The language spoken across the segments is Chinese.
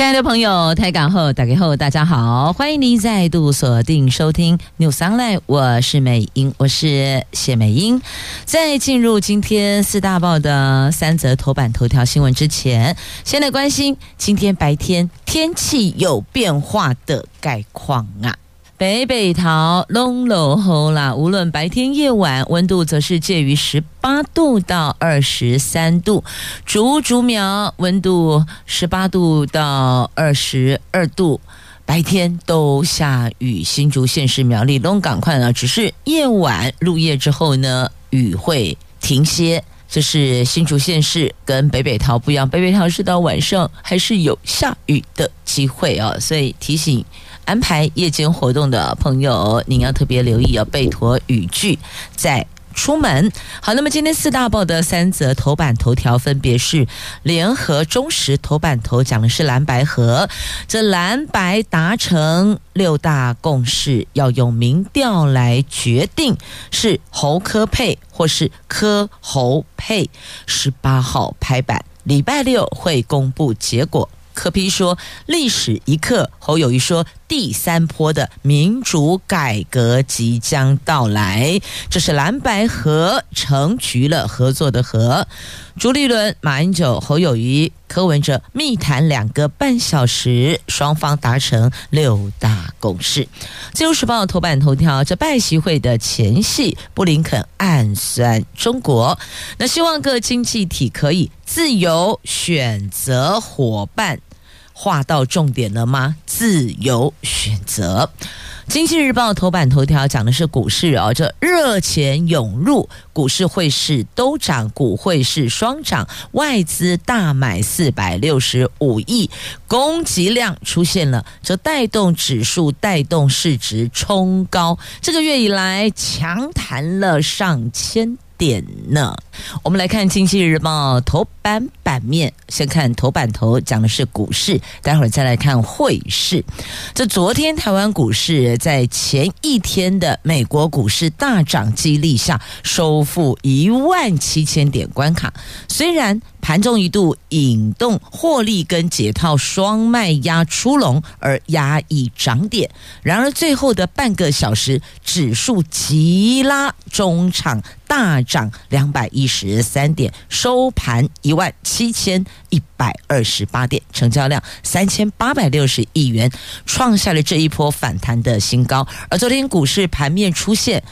亲爱的朋友，台港后打开后，大家好，欢迎您再度锁定收听 News Online，我是美英，我是谢美英。在进入今天四大报的三则头版头条新闻之前，先来关心今天白天天气有变化的概况啊。北北桃龙楼后啦，无论白天夜晚，温度则是介于十八度到二十三度。竹竹苗温度十八度到二十二度，白天都下雨。新竹县市苗栗东港快呢，只是夜晚入夜之后呢，雨会停歇。这是新竹县市跟北北桃不一样，北北桃是到晚上还是有下雨的机会哦，所以提醒。安排夜间活动的朋友，您要特别留意，要备妥雨具再出门。好，那么今天四大报的三则头版头条分别是：联合、中时头版头讲的是蓝白合，这蓝白达成六大共识，要用民调来决定是侯科配或是科侯配。十八号拍板，礼拜六会公布结果。柯批说：“历史一刻。”侯友谊说：“第三波的民主改革即将到来。”这是蓝白合成局了合作的合。朱立伦、马英九、侯友谊、柯文哲密谈两个半小时，双方达成六大共识。自由时报头版头条：这拜习会的前夕，布林肯暗酸中国，那希望各经济体可以自由选择伙伴。划到重点了吗？自由选择。经济日报头版头条讲的是股市哦，这热钱涌入，股市汇市都涨，股汇市双涨，外资大买四百六十五亿，供给量出现了，这带动指数，带动市值冲高，这个月以来强弹了上千。点呢？我们来看《经济日报》头版版面，先看头版头讲的是股市，待会儿再来看汇市。这昨天台湾股市在前一天的美国股市大涨激励下，收复一万七千点关卡。虽然盘中一度引动获利跟解套双卖压出笼而压抑涨点，然而最后的半个小时，指数急拉，中场大涨两百一十三点，收盘一万七千一百二十八点，成交量三千八百六十亿元，创下了这一波反弹的新高。而昨天股市盘面出现。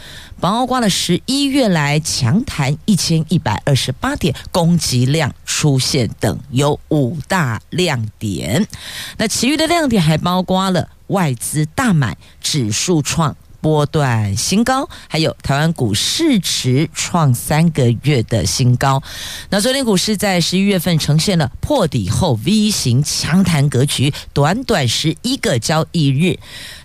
包括了十一月来强弹一千一百二十八点，攻击量出现等有五大亮点。那其余的亮点还包括了外资大买，指数创波段新高，还有台湾股市值创三个月的新高。那昨天股市在十一月份呈现了破底后 V 型强弹格局，短短十一个交易日。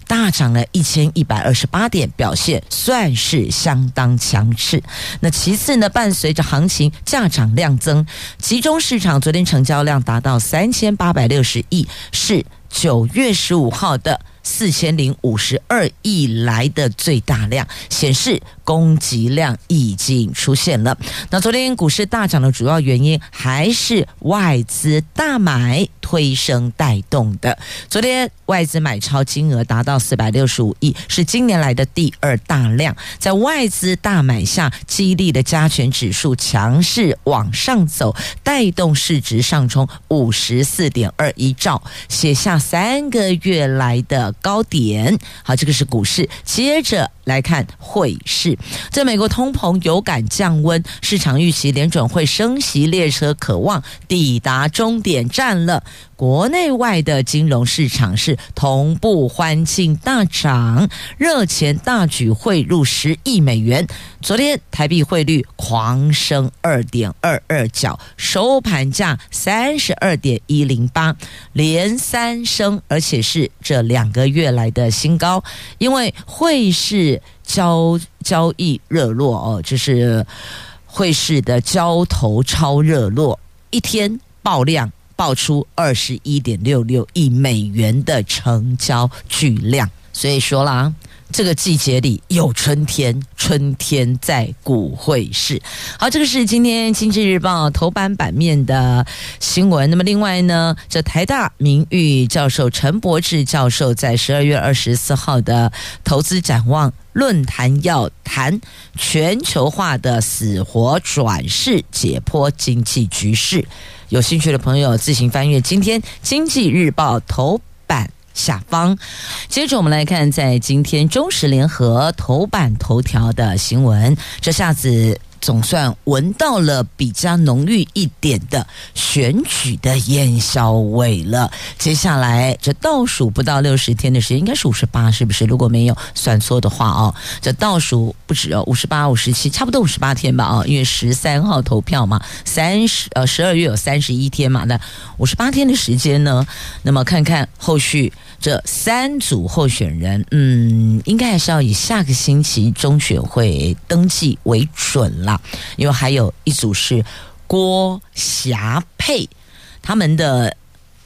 大涨了一千一百二十八点，表现算是相当强势。那其次呢，伴随着行情价涨量增，集中市场昨天成交量达到三千八百六十亿，是九月十五号的。四千零五十二亿来的最大量，显示供给量已经出现了。那昨天股市大涨的主要原因还是外资大买推升带动的。昨天外资买超金额达到四百六十五亿，是今年来的第二大量。在外资大买下，激励的加权指数强势往上走，带动市值上冲五十四点二一兆，写下三个月来的。高点，好，这个是股市。接着来看汇市，在美国通膨有感降温，市场预期联准会升息列车可望抵达终点站了。国内外的金融市场是同步欢庆大涨，热钱大举汇入十亿美元。昨天台币汇率狂升二点二二角，收盘价三十二点一零八，连三升，而且是这两个月来的新高。因为汇市交交易热络哦，就是。汇市的交投超热络，一天爆量爆出二十一点六六亿美元的成交巨量，所以说啦。这个季节里有春天，春天在股汇市。好，这个是今天《经济日报》头版版面的新闻。那么，另外呢，这台大名誉教授陈博志教授在十二月二十四号的投资展望论坛要谈全球化的死活转世，解剖经济局势。有兴趣的朋友自行翻阅今天《经济日报》头版。下方，接着我们来看，在今天中时联合头版头条的新闻，这下子总算闻到了比较浓郁一点的选举的烟硝味了。接下来这倒数不到六十天的时间，应该是五十八，是不是？如果没有算错的话哦，这倒数不止哦，五十八、五十七，差不多五十八天吧？哦，因为十三号投票嘛，三十呃十二月有三十一天嘛，那五十八天的时间呢？那么看看后续。这三组候选人，嗯，应该还是要以下个星期中选会登记为准啦，因为还有一组是郭霞佩，他们的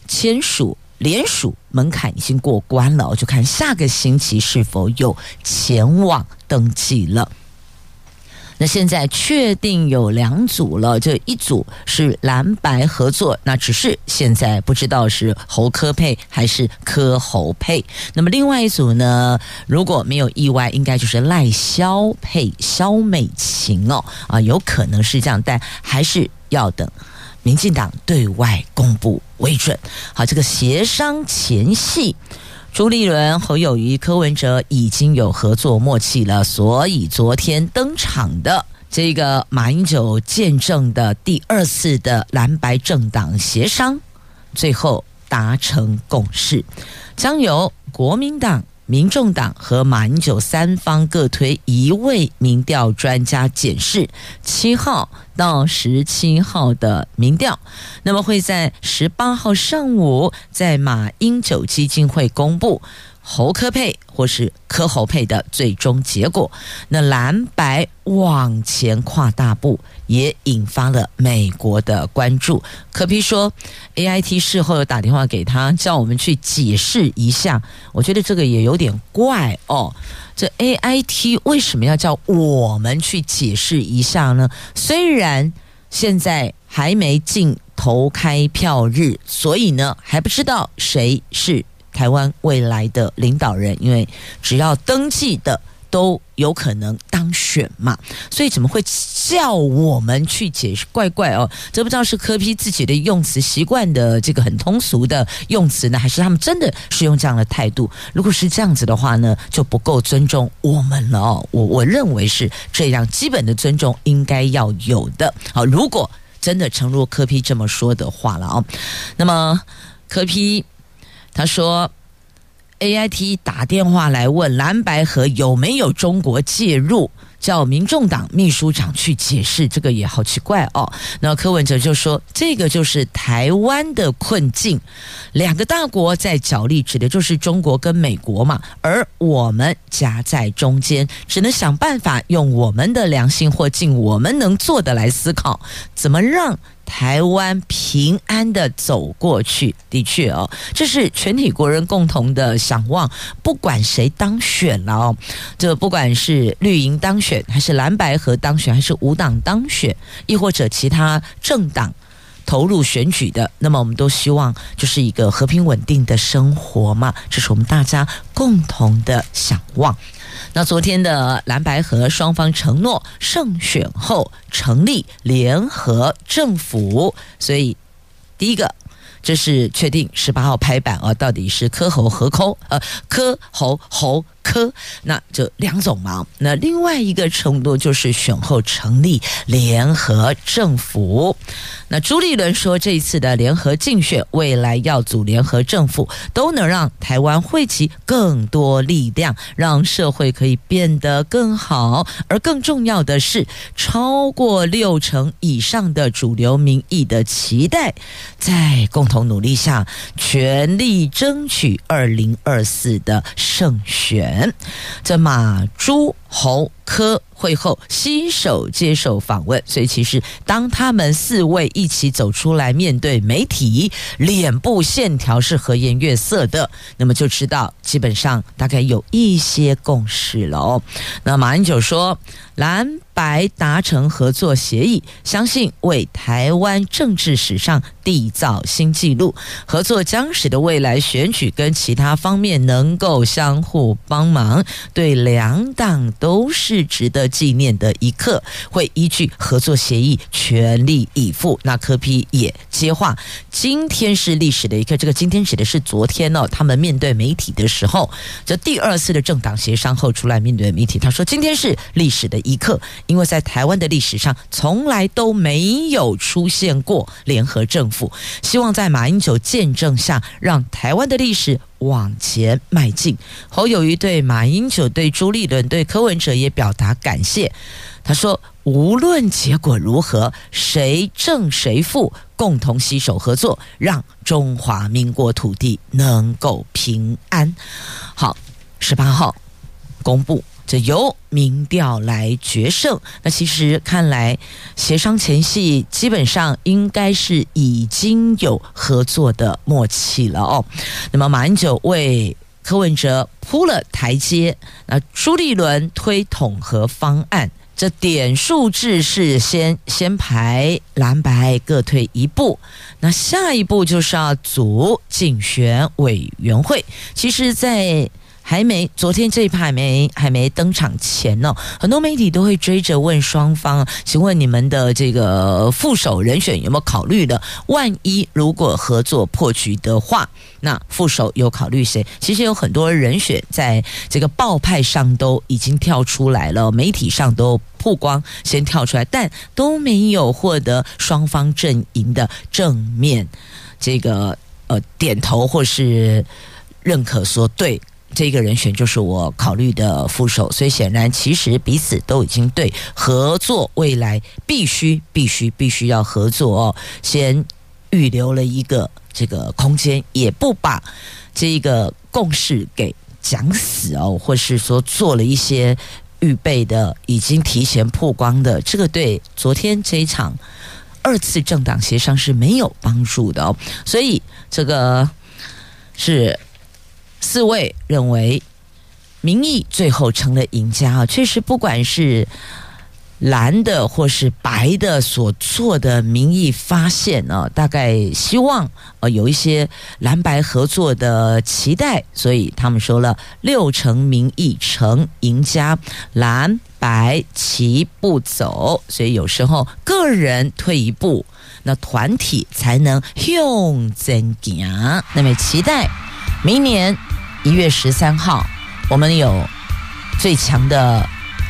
签署联署门槛已经过关了，我就看下个星期是否有前往登记了。那现在确定有两组了，这一组是蓝白合作，那只是现在不知道是侯科配还是柯侯配。那么另外一组呢，如果没有意外，应该就是赖萧配萧美琴哦，啊，有可能是这样，但还是要等民进党对外公布为准。好，这个协商前夕。朱立伦、侯友谊、柯文哲已经有合作默契了，所以昨天登场的这个马英九见证的第二次的蓝白政党协商，最后达成共识，将由国民党。民众党和马英九三方各推一位民调专家检视七号到十七号的民调，那么会在十八号上午在马英九基金会公布。侯科配或是科侯配的最终结果，那蓝白往前跨大步，也引发了美国的关注。柯 P 说，AIT 事后又打电话给他，叫我们去解释一下。我觉得这个也有点怪哦。这 AIT 为什么要叫我们去解释一下呢？虽然现在还没进投开票日，所以呢还不知道谁是。台湾未来的领导人，因为只要登记的都有可能当选嘛，所以怎么会叫我们去解释？怪怪哦，这不知道是柯批自己的用词习惯的这个很通俗的用词呢，还是他们真的是用这样的态度？如果是这样子的话呢，就不够尊重我们了哦。我我认为是这样，基本的尊重应该要有的。好，如果真的诚如柯批这么说的话了哦，那么柯 P。他说：“AIT 打电话来问蓝白河有没有中国介入，叫民众党秘书长去解释，这个也好奇怪哦。”那柯文哲就说：“这个就是台湾的困境，两个大国在角力，指的就是中国跟美国嘛，而我们夹在中间，只能想办法用我们的良心或尽我们能做的来思考，怎么让。”台湾平安的走过去，的确哦，这是全体国人共同的想望。不管谁当选了哦，这不管是绿营当选，还是蓝白合当选，还是无党当选，亦或者其他政党投入选举的，那么我们都希望就是一个和平稳定的生活嘛，这是我们大家共同的想望。那昨天的蓝白河双方承诺胜选后成立联合政府，所以第一个这是确定十八号拍板啊，到底是科侯和抠呃科侯侯。科，那就两种嘛。那另外一个程度就是选后成立联合政府。那朱立伦说，这一次的联合竞选，未来要组联合政府，都能让台湾汇集更多力量，让社会可以变得更好。而更重要的是，超过六成以上的主流民意的期待，在共同努力下，全力争取二零二四的胜选。人这马猪侯。科会后携手接受访问，所以其实当他们四位一起走出来面对媒体，脸部线条是和颜悦色的，那么就知道基本上大概有一些共识了哦。那马英九说，蓝白达成合作协议，相信为台湾政治史上缔造新纪录，合作将使得未来选举跟其他方面能够相互帮忙，对两党都都。是值得纪念的一刻，会依据合作协议全力以赴。那柯 P 也接话，今天是历史的一刻。这个今天指的是昨天哦，他们面对媒体的时候，这第二次的政党协商后出来面对媒体，他说今天是历史的一刻，因为在台湾的历史上从来都没有出现过联合政府，希望在马英九见证下，让台湾的历史。往前迈进，侯友谊对马英九、对朱立伦、对柯文哲也表达感谢。他说：“无论结果如何，谁胜谁负，共同携手合作，让中华民国土地能够平安。”好，十八号公布。这由民调来决胜，那其实看来协商前夕基本上应该是已经有合作的默契了哦。那么马英九为柯文哲铺了台阶，那朱立伦推统合方案，这点数制是先先排蓝白各退一步，那下一步就是要组竞选委员会。其实，在还没，昨天这一趴还没还没登场前呢，很多媒体都会追着问双方，请问你们的这个副手人选有没有考虑的？万一如果合作破局的话，那副手有考虑谁？其实有很多人选在这个报派上都已经跳出来了，媒体上都曝光，先跳出来，但都没有获得双方阵营的正面这个呃点头或是认可，说对。这个人选就是我考虑的副手，所以显然其实彼此都已经对合作未来必须必须必须要合作哦，先预留了一个这个空间，也不把这个共识给讲死哦，或是说做了一些预备的、已经提前曝光的，这个对昨天这一场二次政党协商是没有帮助的哦，所以这个是。四位认为民意最后成了赢家啊！确实，不管是蓝的或是白的所做的民意发现呢，大概希望呃有一些蓝白合作的期待，所以他们说了六成民意成赢家，蓝白齐步走。所以有时候个人退一步，那团体才能向前行。那么期待。明年一月十三号，我们有最强的、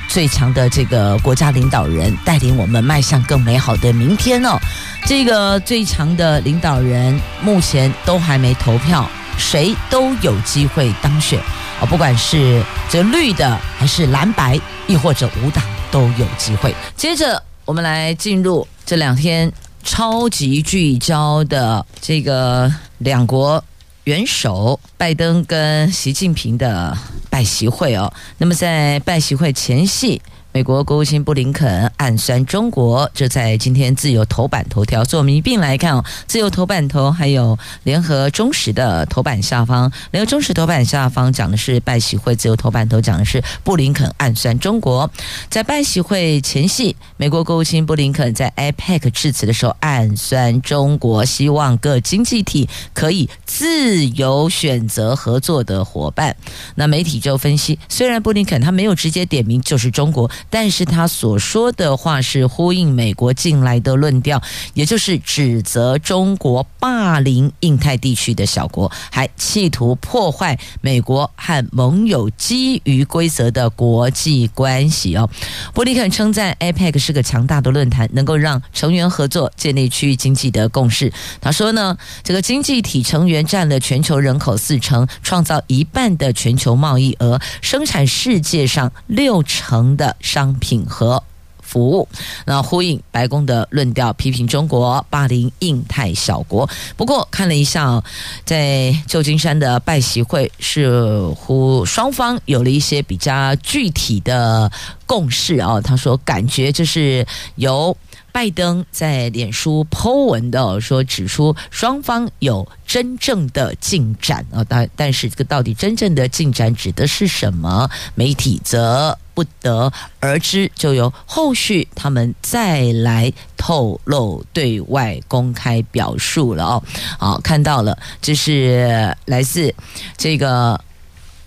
最强的这个国家领导人带领我们迈向更美好的明天哦。这个最强的领导人目前都还没投票，谁都有机会当选哦。不管是这绿的，还是蓝白，亦或者无党，都有机会。接着，我们来进入这两天超级聚焦的这个两国。元首拜登跟习近平的拜习会哦，那么在拜习会前夕。美国国务卿布林肯暗酸中国，这在今天自由头版头条。所以我们一并来看哦，自由头版头还有联合中时的头版下方。联合中时头版下方讲的是拜喜会，自由头版头讲的是布林肯暗酸中国。在拜喜会前夕，美国国务卿布林肯在 APEC 致辞的时候暗酸中国，希望各经济体可以自由选择合作的伙伴。那媒体就分析，虽然布林肯他没有直接点名就是中国。但是他所说的话是呼应美国近来的论调，也就是指责中国霸凌印太地区的小国，还企图破坏美国和盟友基于规则的国际关系哦。布林肯称赞 APEC 是个强大的论坛，能够让成员合作建立区域经济的共识。他说呢，这个经济体成员占了全球人口四成，创造一半的全球贸易额，生产世界上六成的。商品和服务。那呼应白宫的论调，批评中国霸凌印太小国。不过看了一下，在旧金山的拜习会，似乎双方有了一些比较具体的共识啊。他说，感觉就是由。拜登在脸书 Po 文的说，指出双方有真正的进展啊，但但是这个到底真正的进展指的是什么？媒体则不得而知，就由后续他们再来透露、对外公开表述了哦。好，看到了，这是来自这个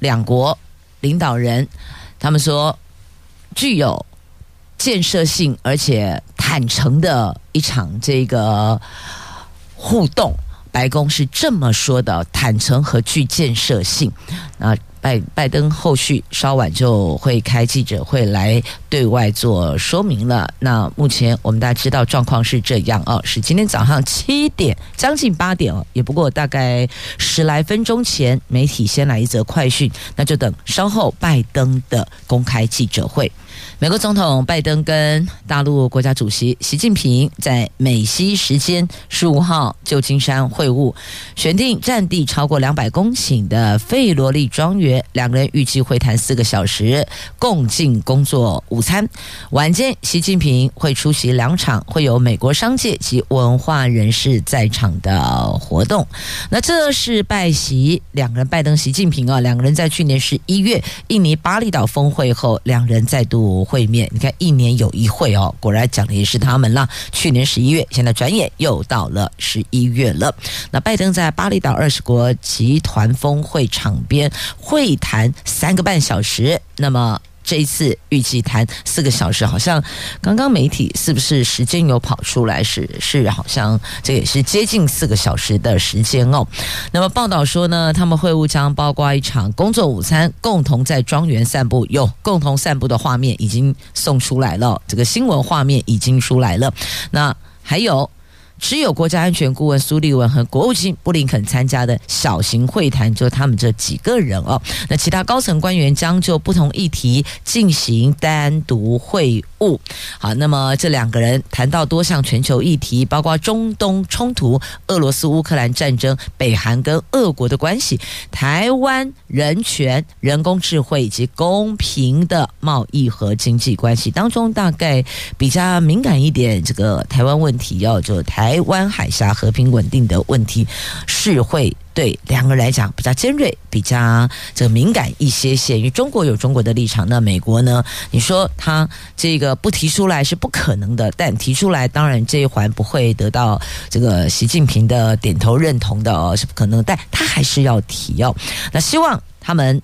两国领导人，他们说具有建设性，而且。坦诚的一场这个互动，白宫是这么说的：坦诚和具建设性。那拜拜登后续稍晚就会开记者会来对外做说明了。那目前我们大家知道状况是这样哦，是今天早上七点将近八点哦，也不过大概十来分钟前，媒体先来一则快讯，那就等稍后拜登的公开记者会。美国总统拜登跟大陆国家主席习近平在美西时间十五号旧金山会晤，选定占地超过两百公顷的费罗利庄园，两个人预计会谈四个小时，共进工作午餐。晚间，习近平会出席两场会有美国商界及文化人士在场的活动。那这是拜习两个人，拜登、习近平啊，两个人在去年十一月印尼巴厘岛峰会后，两人再度。会面，你看一年有一会哦，果然讲的也是他们了。去年十一月，现在转眼又到了十一月了。那拜登在巴厘岛二十国集团峰会场边会谈三个半小时，那么。这一次预计谈四个小时，好像刚刚媒体是不是时间有跑出来？是是，好像这也是接近四个小时的时间哦。那么报道说呢，他们会晤将包括一场工作午餐，共同在庄园散步，有共同散步的画面已经送出来了，这个新闻画面已经出来了。那还有。只有国家安全顾问苏利文和国务卿布林肯参加的小型会谈，就他们这几个人哦。那其他高层官员将就不同议题进行单独会晤。好，那么这两个人谈到多项全球议题，包括中东冲突、俄罗斯乌克兰战争、北韩跟俄国的关系、台湾人权、人工智慧以及公平的贸易和经济关系。当中大概比较敏感一点，这个台湾问题要就。台湾海峡和平稳定的问题是会对两个人来讲比较尖锐、比较这个敏感一些些。因为中国有中国的立场，那美国呢？你说他这个不提出来是不可能的，但提出来，当然这一环不会得到这个习近平的点头认同的哦，是不可能。但他还是要提哦。那希望他们。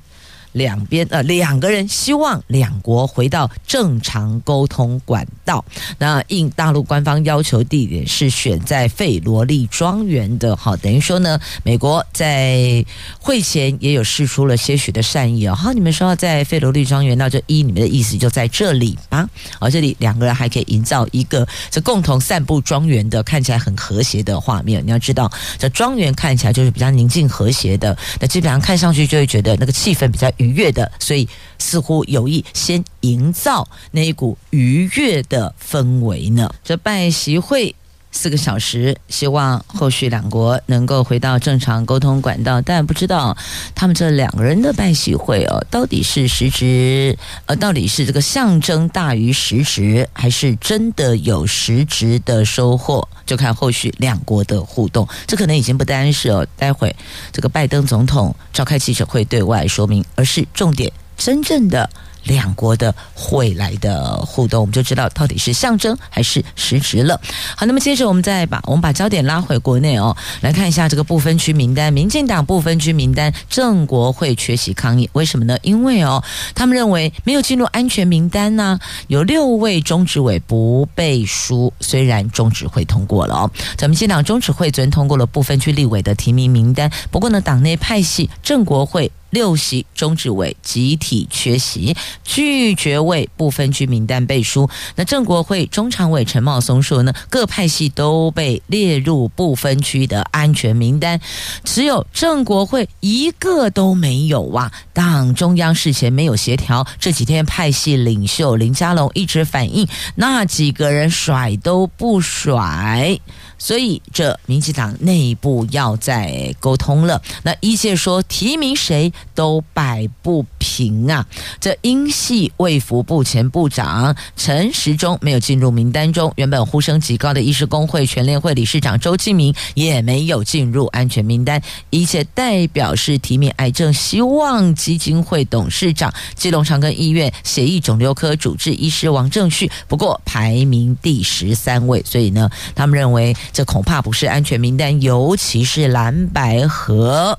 两边呃，两个人希望两国回到正常沟通管道。那应大陆官方要求，地点是选在费罗利庄园的。好，等于说呢，美国在会前也有释出了些许的善意哦。好，你们说在费罗利庄园，那就依你们的意思就在这里吧。而这里两个人还可以营造一个这共同散步庄园的看起来很和谐的画面。你要知道，这庄园看起来就是比较宁静和谐的，那基本上看上去就会觉得那个气氛比较愉悦的，所以似乎有意先营造那一股愉悦的氛围呢。这拜习会四个小时，希望后续两国能够回到正常沟通管道。但不知道他们这两个人的拜喜会哦，到底是实质呃，到底是这个象征大于实质，还是真的有实质的收获？就看后续两国的互动。这可能已经不单是哦，待会这个拜登总统召开记者会对外说明，而是重点真正的。两国的会来的互动，我们就知道到底是象征还是实质了。好，那么接着我们再把我们把焦点拉回国内哦，来看一下这个不分区名单，民进党不分区名单，郑国会缺席抗议，为什么呢？因为哦，他们认为没有进入安全名单呢，有六位中执委不背书，虽然中执会通过了哦，咱们民进党中执会昨天通过了不分区立委的提名名单，不过呢，党内派系郑国会。六席中执委集体缺席，拒绝为不分区名单背书。那郑国会中常委陈茂松说呢，各派系都被列入不分区的安全名单，只有郑国会一个都没有啊！党中央事前没有协调，这几天派系领袖林佳龙一直反映，那几个人甩都不甩。所以，这民进党内部要再沟通了。那一切说提名谁都摆不平啊！这英系卫福部前部长陈时中没有进入名单中，原本呼声极高的医师工会全联会理事长周庆明也没有进入安全名单。一切代表是提名癌症希望基金会董事长基隆长庚医院血液肿瘤科主治医师王正旭，不过排名第十三位。所以呢，他们认为。这恐怕不是安全名单，尤其是蓝白合。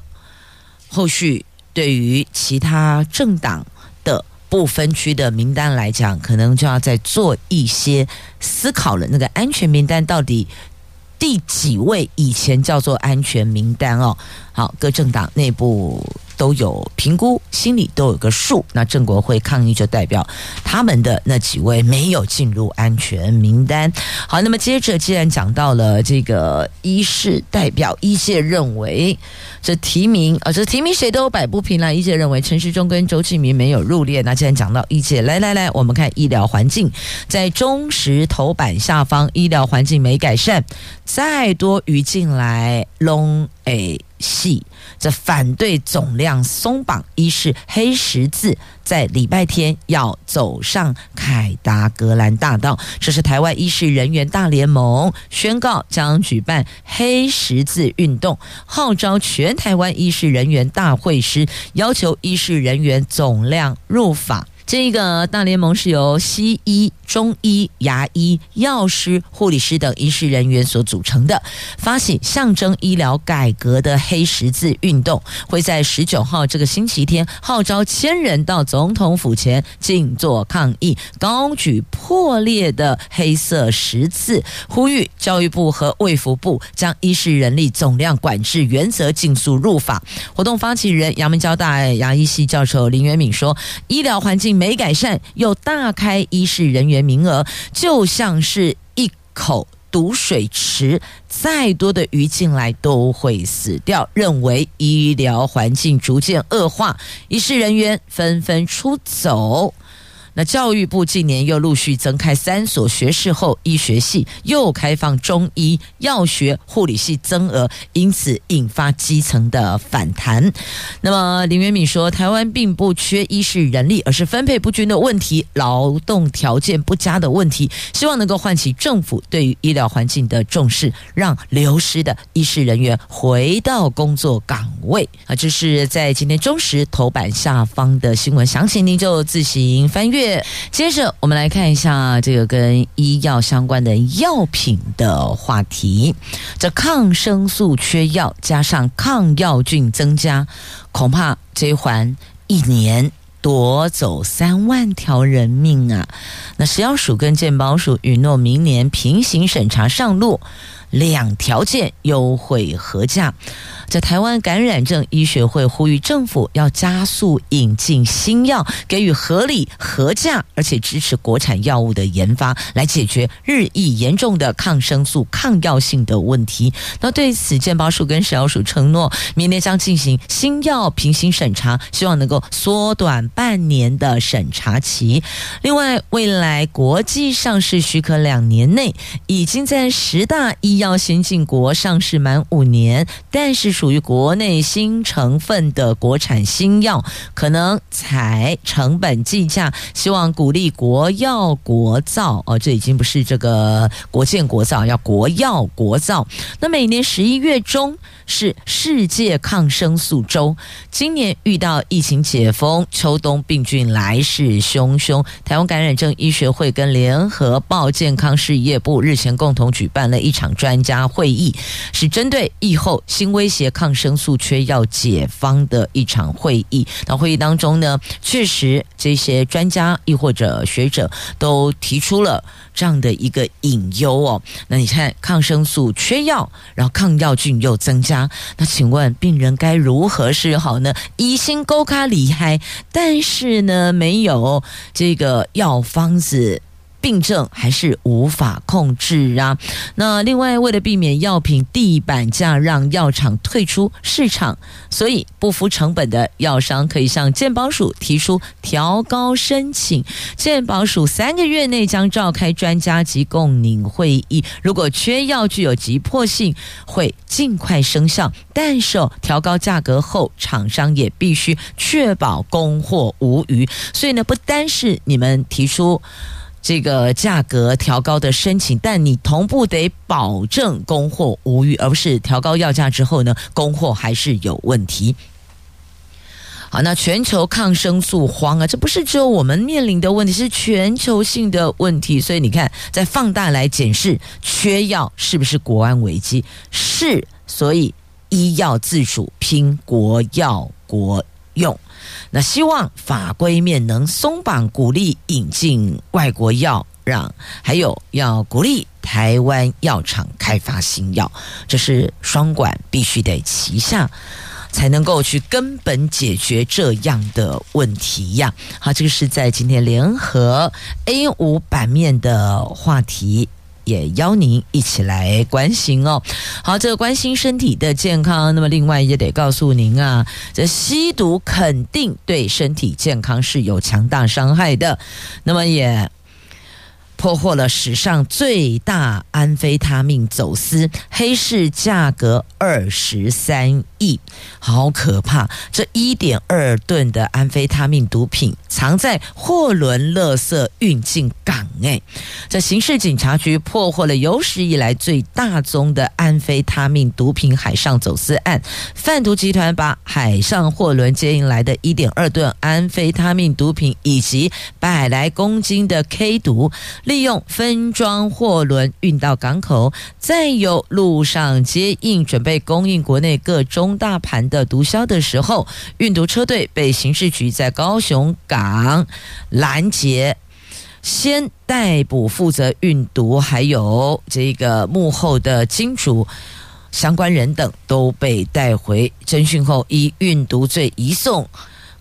后续对于其他政党的不分区的名单来讲，可能就要再做一些思考了。那个安全名单到底第几位？以前叫做安全名单哦。好，各政党内部。都有评估，心里都有个数。那郑国会抗议就代表他们的那几位没有进入安全名单。好，那么接着既然讲到了这个医事代表，医界认为这提名啊，这提名谁都摆不平了。医界认为陈时中跟周庆明没有入列。那既然讲到医界，来来来，我们看医疗环境，在中时头版下方，医疗环境没改善，再多鱼进来拢诶细。这反对总量松绑，一是黑十字在礼拜天要走上凯达格兰大道。这是台湾医师人员大联盟宣告将举办黑十字运动，号召全台湾医师人员大会师，要求医师人员总量入法。这个大联盟是由西医、中医、牙医、药师、护理师等医师人员所组成的，发起象征医疗改革的黑十字运动，会在十九号这个星期天号召千人到总统府前静坐抗议，高举破裂的黑色十字，呼吁教育部和卫福部将医事人力总量管制原则尽速入法。活动发起人阳明交大牙医系教授林元敏说：“医疗环境。”没改善，又大开医事人员名额，就像是一口毒水池，再多的鱼进来都会死掉。认为医疗环境逐渐恶化，医事人员纷纷出走。那教育部近年又陆续增开三所学士后医学系，又开放中医药学护理系增额，因此引发基层的反弹。那么林元敏说，台湾并不缺医师人力，而是分配不均的问题，劳动条件不佳的问题。希望能够唤起政府对于医疗环境的重视，让流失的医师人员回到工作岗位。啊，这是在今天中时头版下方的新闻，详情您就自行翻阅。接着，我们来看一下这个跟医药相关的药品的话题。这抗生素缺药，加上抗药菌增加，恐怕这一环一年夺走三万条人命啊！那食药署跟健保署允诺明年平行审查上路。两条件优惠合价，在台湾感染症医学会呼吁政府要加速引进新药，给予合理合价，而且支持国产药物的研发，来解决日益严重的抗生素抗药性的问题。那对此，健保署跟食药署承诺，明年将进行新药平行审查，希望能够缩短半年的审查期。另外，未来国际上市许可两年内，已经在十大医药要先进国上市满五年，但是属于国内新成分的国产新药，可能采成本计价，希望鼓励国药国造哦，这已经不是这个国建国造，要国药国造。那每年十一月中是世界抗生素周，今年遇到疫情解封，秋冬病菌来势汹汹，台湾感染症医学会跟联合报健康事业部日前共同举办了一场专。专家会议是针对疫后新威胁抗生素缺药解方的一场会议。那会议当中呢，确实这些专家亦或者学者都提出了这样的一个隐忧哦。那你看抗生素缺药，然后抗药菌又增加，那请问病人该如何是好呢？疑心勾卡厉害，但是呢，没有这个药方子。病症还是无法控制啊！那另外，为了避免药品地板价让药厂退出市场，所以不服成本的药商可以向健保署提出调高申请。健保署三个月内将召开专家及共拟会议，如果缺药具有急迫性，会尽快生效。但是哦调高价格后，厂商也必须确保供货无虞。所以呢，不单是你们提出。这个价格调高的申请，但你同步得保证供货无虞，而不是调高药价之后呢，供货还是有问题。好，那全球抗生素荒啊，这不是只有我们面临的问题，是全球性的问题。所以你看，再放大来检视，缺药是不是国安危机？是，所以医药自主拼国药国用。那希望法规面能松绑，鼓励引进外国药，让还有要鼓励台湾药厂开发新药，这是双管必须得齐下，才能够去根本解决这样的问题呀。好，这个是在今天联合 A 五版面的话题。也邀您一起来关心哦。好，这个关心身体的健康，那么另外也得告诉您啊，这吸毒肯定对身体健康是有强大伤害的。那么也。破获了史上最大安非他命走私，黑市价格二十三亿，好可怕！这一点二吨的安非他命毒品藏在货轮垃圾运进港，哎，这刑事警察局破获了有史以来最大宗的安非他命毒品海上走私案，贩毒集团把海上货轮接应来的一点二吨安非他命毒品以及百来公斤的 K 毒。利用分装货轮运到港口，再由陆上接应，准备供应国内各中大盘的毒枭的时候，运毒车队被刑事局在高雄港拦截，先逮捕负责运毒，还有这个幕后的金主相关人等都被带回侦讯后，以运毒罪移送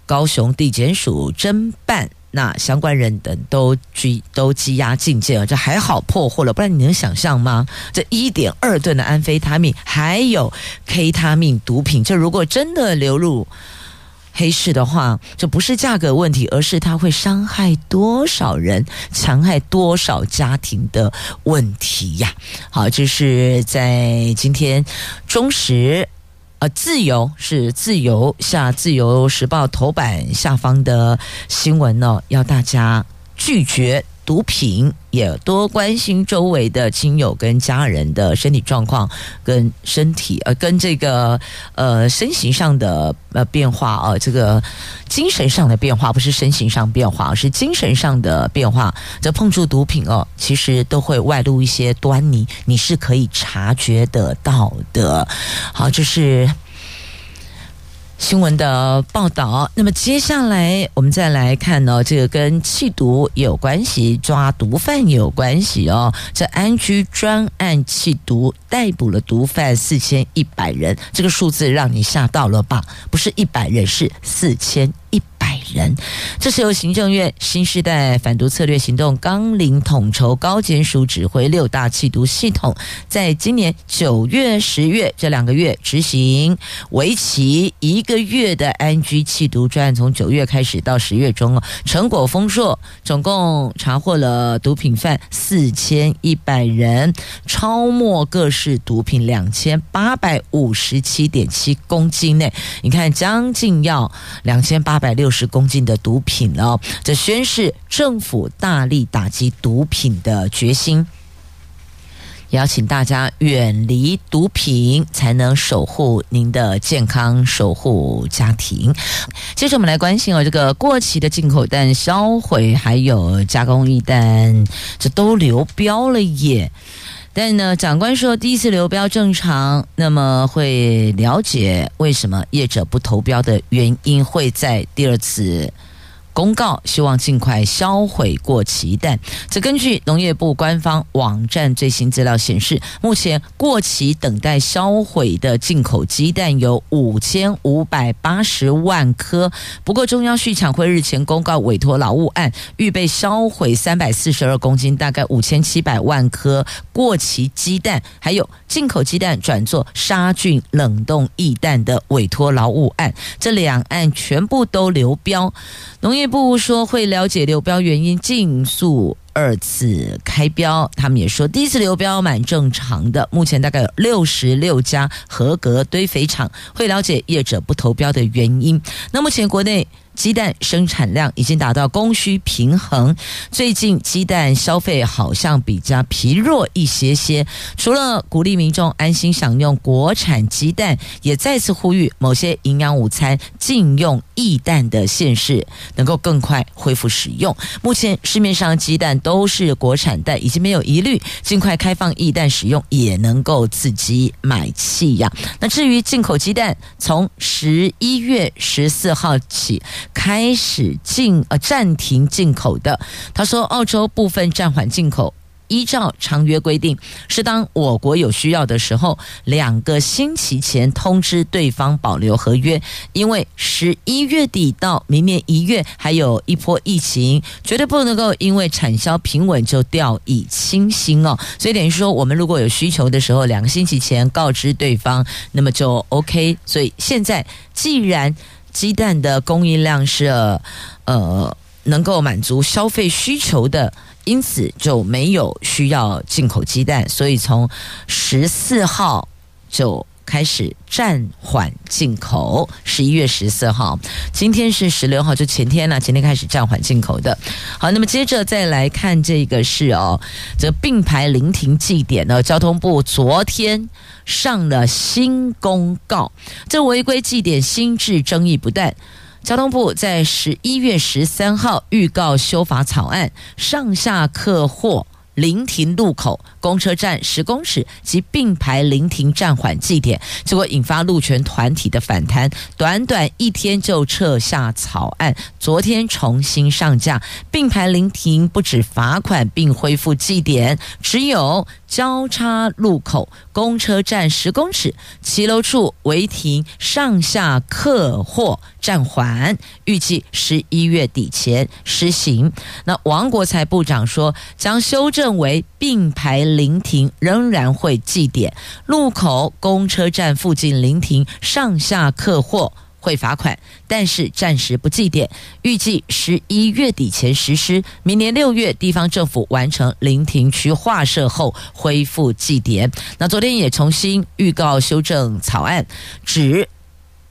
高雄地检署侦办。那相关人等都拘都羁押禁见了，这还好破获了，不然你能想象吗？这一点二吨的安非他命，还有 K 他命毒品，这如果真的流入黑市的话，这不是价格问题，而是它会伤害多少人，残害多少家庭的问题呀！好，这是在今天中时。呃，自由是自由下《自由时报》头版下方的新闻呢，要大家拒绝毒品，也多关心周围的亲友跟家人的身体状况跟身体呃，跟这个呃身形上的呃变化啊、呃，这个精神上的变化不是身形上变化，而是精神上的变化。这碰触毒品哦，其实都会外露一些端倪，你是可以察觉得到的。好，就是。新闻的报道，那么接下来我们再来看呢、这个跟弃毒有关系，抓毒贩有关系哦。这安居专案弃毒逮捕了毒贩四千一百人，这个数字让你吓到了吧？不是一百人，是四千一百人。这是由行政院新时代反毒策略行动纲领统筹高检署指挥六大缉毒系统，在今年九月、十月这两个月执行为期一个月的安居缉毒专案，从九月开始到十月中，成果丰硕，总共查获了毒品犯四千一百人，超没各式毒品两千八百五十七点七公斤内。你看，将近要两千八百六十公斤的毒品了，这宣示政府大力打击毒品的决心。邀请大家远离毒品，才能守护您的健康，守护家庭。接着我们来关心哦，这个过期的进口蛋销毁，还有加工一蛋，这都流标了耶。但呢，长官说第一次流标正常，那么会了解为什么业者不投标的原因会在第二次公告，希望尽快销毁过期蛋。这根据农业部官方网站最新资料显示，目前过期等待销毁的进口鸡蛋有五千五百八十万颗。不过，中央畜产会日前公告委托劳务案，预备销毁三百四十二公斤，大概五千七百万颗过期鸡蛋，还有进口鸡蛋转做杀菌冷冻液蛋的委托劳务案，这两案全部都流标。农业不说会了解流标原因，尽速二次开标。他们也说第一次流标蛮正常的。目前大概有六十六家合格堆肥厂，会了解业者不投标的原因。那目前国内。鸡蛋生产量已经达到供需平衡，最近鸡蛋消费好像比较疲弱一些些。除了鼓励民众安心享用国产鸡蛋，也再次呼吁某些营养午餐禁用易蛋的县市能够更快恢复使用。目前市面上鸡蛋都是国产蛋，已经没有疑虑，尽快开放易蛋使用也能够刺激买气呀。那至于进口鸡蛋，从十一月十四号起。开始进呃暂停进口的，他说，澳洲部分暂缓进口，依照长约规定，是当我国有需要的时候，两个星期前通知对方保留合约，因为十一月底到明年一月还有一波疫情，绝对不能够因为产销平稳就掉以轻心哦。所以等于说，我们如果有需求的时候，两个星期前告知对方，那么就 OK。所以现在既然鸡蛋的供应量是呃能够满足消费需求的，因此就没有需要进口鸡蛋，所以从十四号就开始暂缓进口。十一月十四号，今天是十六号，就前天呢、啊，前天开始暂缓进口的。好，那么接着再来看这个是哦，这并排临停祭点呢，交通部昨天。上了新公告，这违规祭点新制争议不断。交通部在十一月十三号预告修法草案，上下客货临停路口、公车站十公尺及并排临停暂缓祭点，结果引发路权团体的反弹，短短一天就撤下草案。昨天重新上架，并排临停不止罚款，并恢复祭点，只有。交叉路口、公车站十公尺、骑楼处违停上下客货暂缓，预计十一月底前施行。那王国材部长说，将修正为并排临停仍然会计点，路口、公车站附近临停上下客货。会罚款，但是暂时不计点，预计十一月底前实施，明年六月地方政府完成临停区划设后恢复计点。那昨天也重新预告修正草案，指。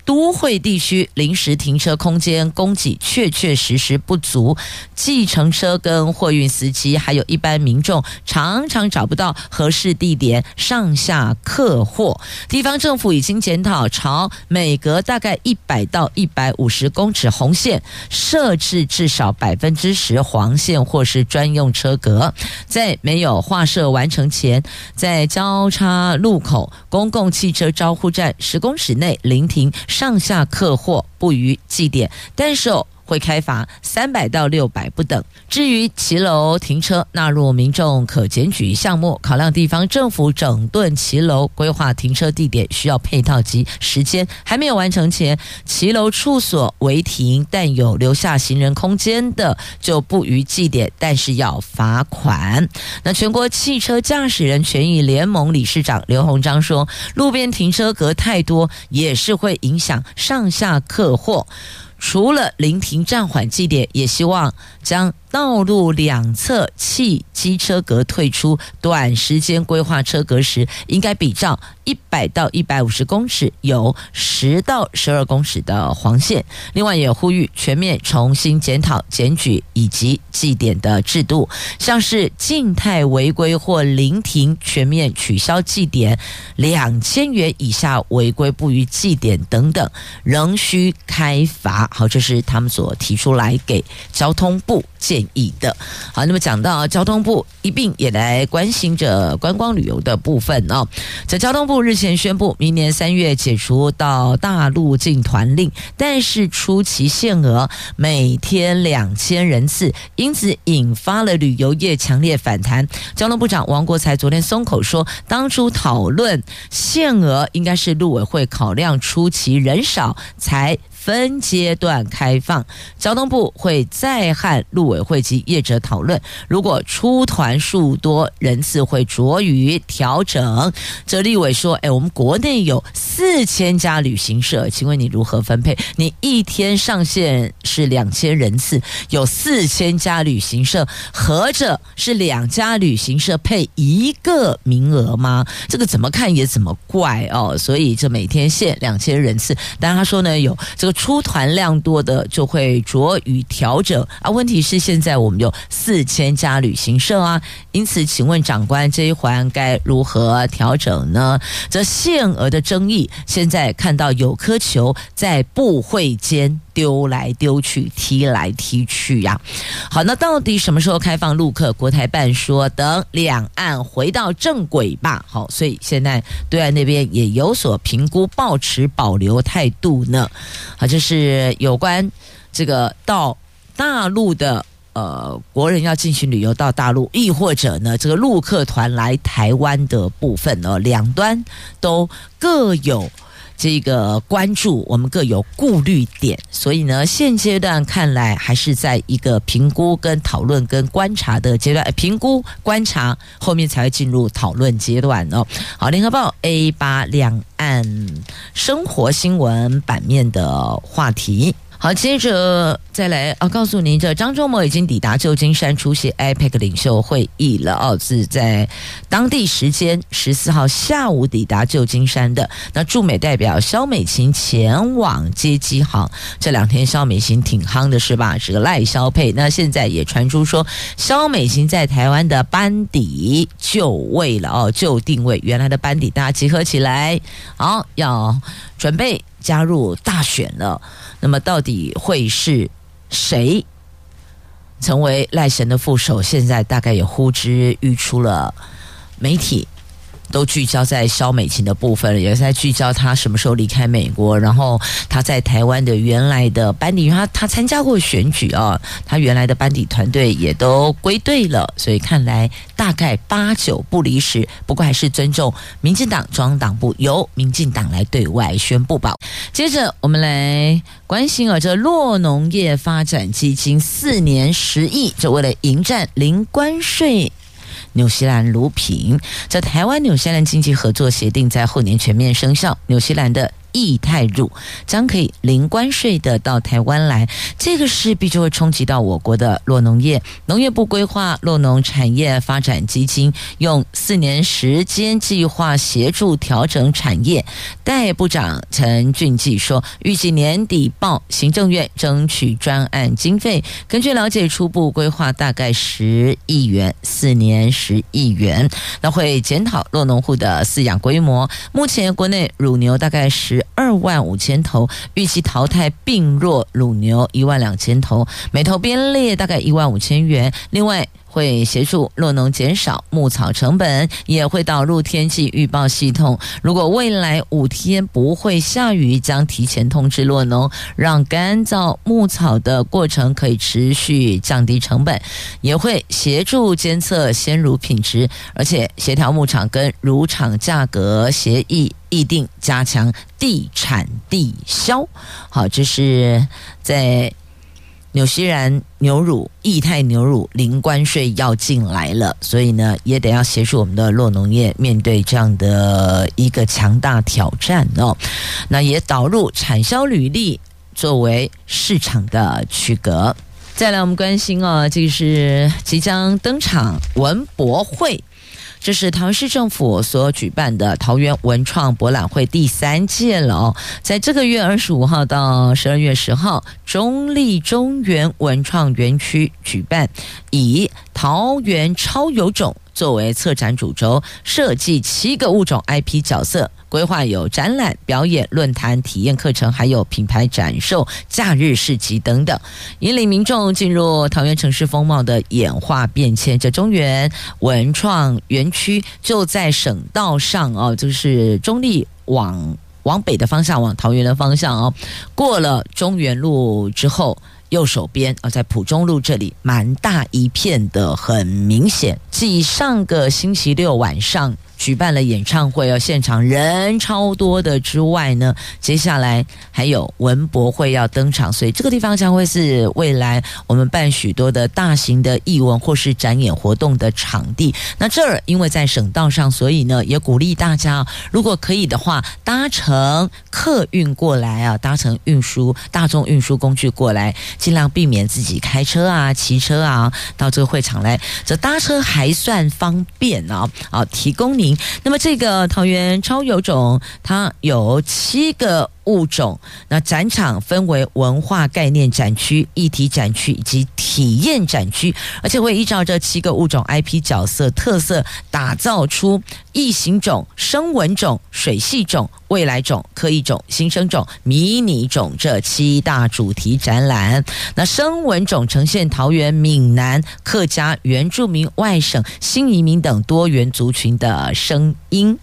都会地区临时停车空间供给确确实实不足，计程车跟货运司机还有一般民众常常找不到合适地点上下客货。地方政府已经检讨，朝每隔大概一百到一百五十公尺红线设置至少百分之十黄线或是专用车格，在没有划设完成前，在交叉路口公共汽车招呼站十公尺内临停。上下客货不予计点，但是哦会开罚三百到六百不等。至于骑楼停车纳入民众可检举项目，考量地方政府整顿骑楼规划停车地点需要配套及时间，还没有完成前，骑楼处所违停但有留下行人空间的就不予计点，但是要罚款。那全国汽车驾驶人权益联盟理事长刘鸿章说，路边停车格太多也是会影响上下客货。除了临停暂缓祭奠，也希望将道路两侧汽机车格退出，短时间规划车格时，应该比照一百到一百五十公尺，有十到十二公尺的黄线。另外，也呼吁全面重新检讨检举以及计点的制度，像是静态违规或临停全面取消计点，两千元以下违规不予计点等等，仍需开罚。好，这是他们所提出来给交通部建愿意的。好，那么讲到交通部一并也来关心着观光旅游的部分哦。这交通部日前宣布，明年三月解除到大陆进团令，但是初期限额每天两千人次，因此引发了旅游业强烈反弹。交通部长王国材昨天松口说，当初讨论限额应该是陆委会考量初期人少才。分阶段开放，交通部会再和陆委会及业者讨论，如果出团数多，人次会酌予调整。这立委说：“哎，我们国内有四千家旅行社，请问你如何分配？你一天上限是两千人次，有四千家旅行社，合着是两家旅行社配一个名额吗？这个怎么看也怎么怪哦。所以这每天限两千人次，但他说呢，有这个。出团量多的就会酌予调整啊。问题是现在我们有四千家旅行社啊，因此请问长官这一环该如何调整呢？这限额的争议，现在看到有颗球在部会间丢来丢去、踢来踢去呀、好，那到底什么时候开放陆客？国台办说等两岸回到正轨吧。好，所以现在对岸那边也有所评估，抱持保留态度呢。好，这是有关这个到大陆的呃国人要进行旅游到大陆，亦或者呢这个陆客团来台湾的部分呢，两端都各有。这个关注，我们各有顾虑点，所以呢，现阶段看来还是在一个评估、跟讨论、跟观察的阶段。评估、观察，后面才会进入讨论阶段哦。好，联合报 A 八两岸生活新闻版面的话题。好，接着再来啊，告诉您，这张忠谋已经抵达旧金山出席 APEC 领袖会议了哦，是在当地时间十四号下午抵达旧金山的。那驻美代表肖美琴前往接机，好，这两天肖美琴挺夯的是吧？是个赖肖配。那现在也传出说，肖美琴在台湾的班底就位了哦，就定位原来的班底，大家集合起来，好，要准备加入大选了。那么到底会是谁成为赖神的副手？现在大概也呼之欲出了，媒体。都聚焦在萧美琴的部分，也在聚焦她什么时候离开美国，然后她在台湾的原来的班底，因为他他参加过选举啊，她原来的班底团队也都归队了，所以看来大概八九不离十。不过还是尊重民进党中央党部，由民进党来对外宣布吧。接着我们来关心啊，这酪农业发展基金四年十亿，就为了迎战零关税。纽西兰卢平，在台湾纽西兰经济合作协定在后年全面生效，纽西兰的。液态乳将可以零关税的到台湾来，这个势必就会冲击到我国的酪农业。农业部规划酪农产业发展基金用四年时间计划协助调整产业。代部长陈俊记说，预计年底报行政院争取专案经费。根据了解，初步规划大概十亿元，四年十亿元。那会检讨酪农户的饲养规模。目前国内乳牛大概十。二万五千头，预计淘汰病弱乳牛一万两千头，每头编列大概一万五千元。另外，会协助洛农减少牧草成本，也会导入天气预报系统。如果未来五天不会下雨，将提前通知洛农，让干燥牧草的过程可以持续降低成本。也会协助监测鲜乳品质，而且协调牧场跟乳厂价格协议议定，加强地产地销。好，这是在。纽西兰牛乳、液态牛乳零关税要进来了，所以呢，也得要协助我们的洛农业面对这样的一个强大挑战哦。那也导入产销履历作为市场的区隔。再来，我们关心哦，这是即将登场文博会。这是桃市政府所举办的桃园文创博览会第三届了哦，在这个月二十五号到十二月十号，中立中原文创园区举办，以桃园超有种作为策展主轴，设计七个物种 IP 角色。规划有展览、表演、论坛、体验课程，还有品牌展售、假日市集等等，引领民众进入桃园城市风貌的演化变迁。这中原文创园区就在省道上哦，就是中立往往北的方向，往桃园的方向哦。过了中原路之后，右手边啊，在埔中路这里，蛮大一片的，很明显。继上个星期六晚上。举办了演唱会哦，现场人超多的之外呢，接下来还有文博会要登场，所以这个地方将会是未来我们办许多的大型的艺文或是展演活动的场地。那这儿因为在省道上，所以呢也鼓励大家，如果可以的话，搭乘客运过来啊，搭乘运输大众运输工具过来，尽量避免自己开车啊、骑车啊到这个会场来。这搭车还算方便啊，啊，提供你。那么这个桃园超有种，它有七个物种。那展场分为文化概念展区、议题展区以及体验展区，而且会依照这七个物种 IP 角色特色，打造出异形种、声纹种、水系种、未来种、科艺种、新生种、迷你种这七大主题展览。那声纹种呈现桃园闽南、客家、原住民、外省、新移民等多元族群的声音。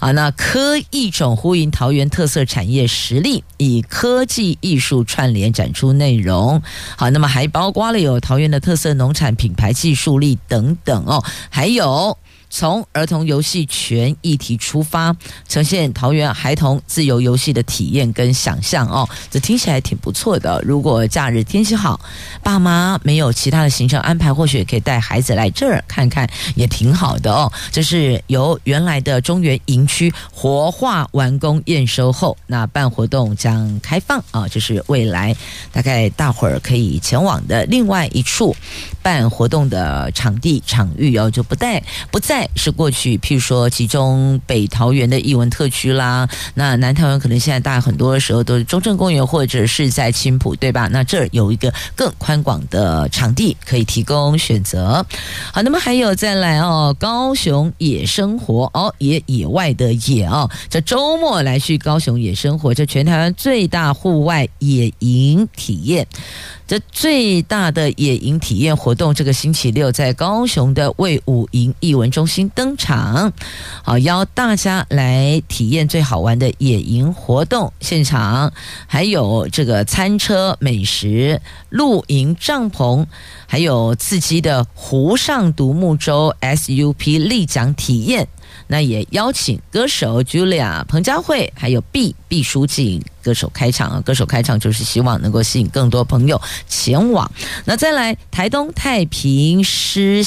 啊，那科艺种呼应桃园特色产业。实力以科技艺术串联展出内容，好，那么还包括了有桃园的特色农产品牌、技术力等等哦，还有。从儿童游戏权议题出发，呈现桃园孩童自由游戏的体验跟想象哦，这听起来挺不错的。如果假日天气好，爸妈没有其他的行程安排，或许也可以带孩子来这儿看看，也挺好的哦。这是由原来的中原营区活化完工验收后，那办活动将开放啊，这是未来大概大伙儿可以前往的另外一处办活动的场地场域哦，就不带不在是过去，譬如说，其中北桃园的艺文特区啦，那南桃园可能现在大家很多的时候都是中正公园或者是在青埔，对吧？那这儿有一个更宽广的场地可以提供选择。好，那么还有再来哦，高雄野生活哦，野野外的野哦，这周末来去高雄野生活，这全台湾最大户外野营体验。这最大的野营体验活动，这个星期六在高雄的魏武营艺文中心登场，好，邀大家来体验最好玩的野营活动。现场还有这个餐车、美食、露营帐篷，还有刺激的湖上独木舟 SUP 立桨体验。那也邀请歌手 Julia 彭佳慧，还有毕毕书尽歌手开场啊！歌手开场就是希望能够吸引更多朋友前往。那再来台东太平湿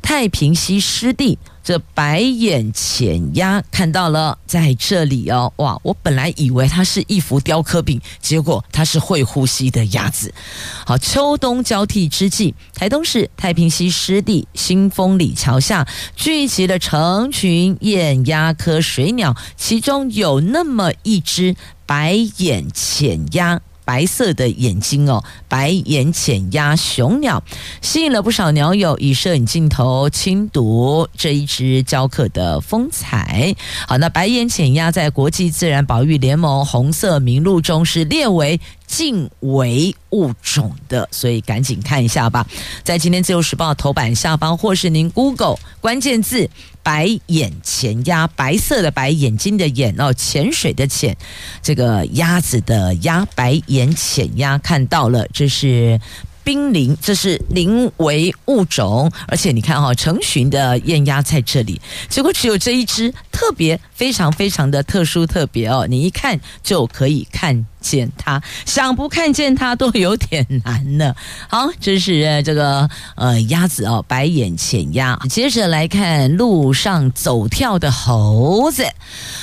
太平溪湿地。这白眼浅鸭看到了，在这里哦，哇！我本来以为它是一幅雕刻品，结果它是会呼吸的鸭子。好，秋冬交替之际，台东市太平溪湿地新丰里桥下聚集了成群雁鸭科水鸟，其中有那么一只白眼浅鸭。白色的眼睛哦，白眼浅鸭雄鸟吸引了不少鸟友以摄影镜头亲睹这一只雕刻的风采。好，那白眼浅鸭在国际自然保育联盟红色名录中是列为近危物种的，所以赶紧看一下吧。在今天自由时报头版下方，或是您 Google 关键字“白眼潜鸭”，白色的白，眼睛的眼哦，潜水的潜，这个鸭子的鸭，白眼潜鸭看到了，这是。濒临，这是临危物种，而且你看哈、哦，成群的雁鸭在这里，结果只有这一只，特别非常非常的特殊特别哦，你一看就可以看见他，想不看见他都有点难呢。好，这是这个呃鸭子哦，白眼浅鸭。接着来看路上走跳的猴子，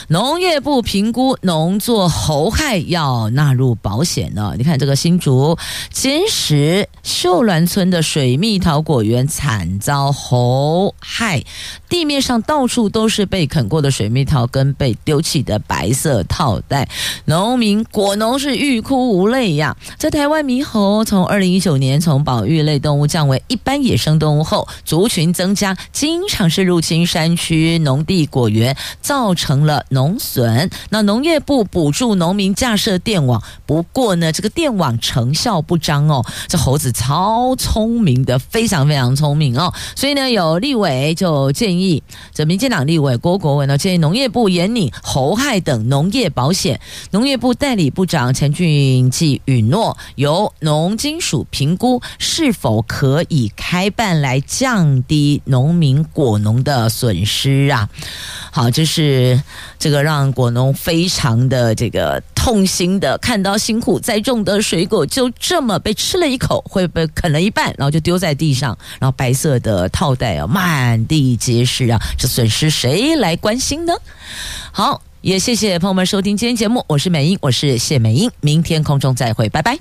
农业部评估农作猴害要纳入保险呢、你看这个新竹尖石。秀峦村的水蜜桃果园惨遭猴害，地面上到处都是被啃过的水蜜桃跟被丢弃的白色套袋。农民果农是欲哭无泪呀。在台湾，猕猴从二零一九年从保育类动物降为一般野生动物后，族群增加，经常是入侵山区农地果园，造成了农损。那农业部补助农民架设电网，不过呢，这个电网成效不彰哦。这猴子超聪明的，非常非常聪明哦。所以呢，有立委就建议，这民进党立委郭国文呢建议农业部严拟侯害等农业保险。农业部代理部长陈俊记允诺，由农金署评估是否可以开办来降低农民果农的损失啊。好，这是这个让果农非常的这个痛心的，看到辛苦栽种的水果就这么被吃了一口，会被啃了一半，然后就丢在地上，然后白色的套袋啊满地皆是啊，这损失谁来关心呢？好。也谢谢朋友们收听今天节目，我是美英，我是谢美英，明天空中再会，拜拜。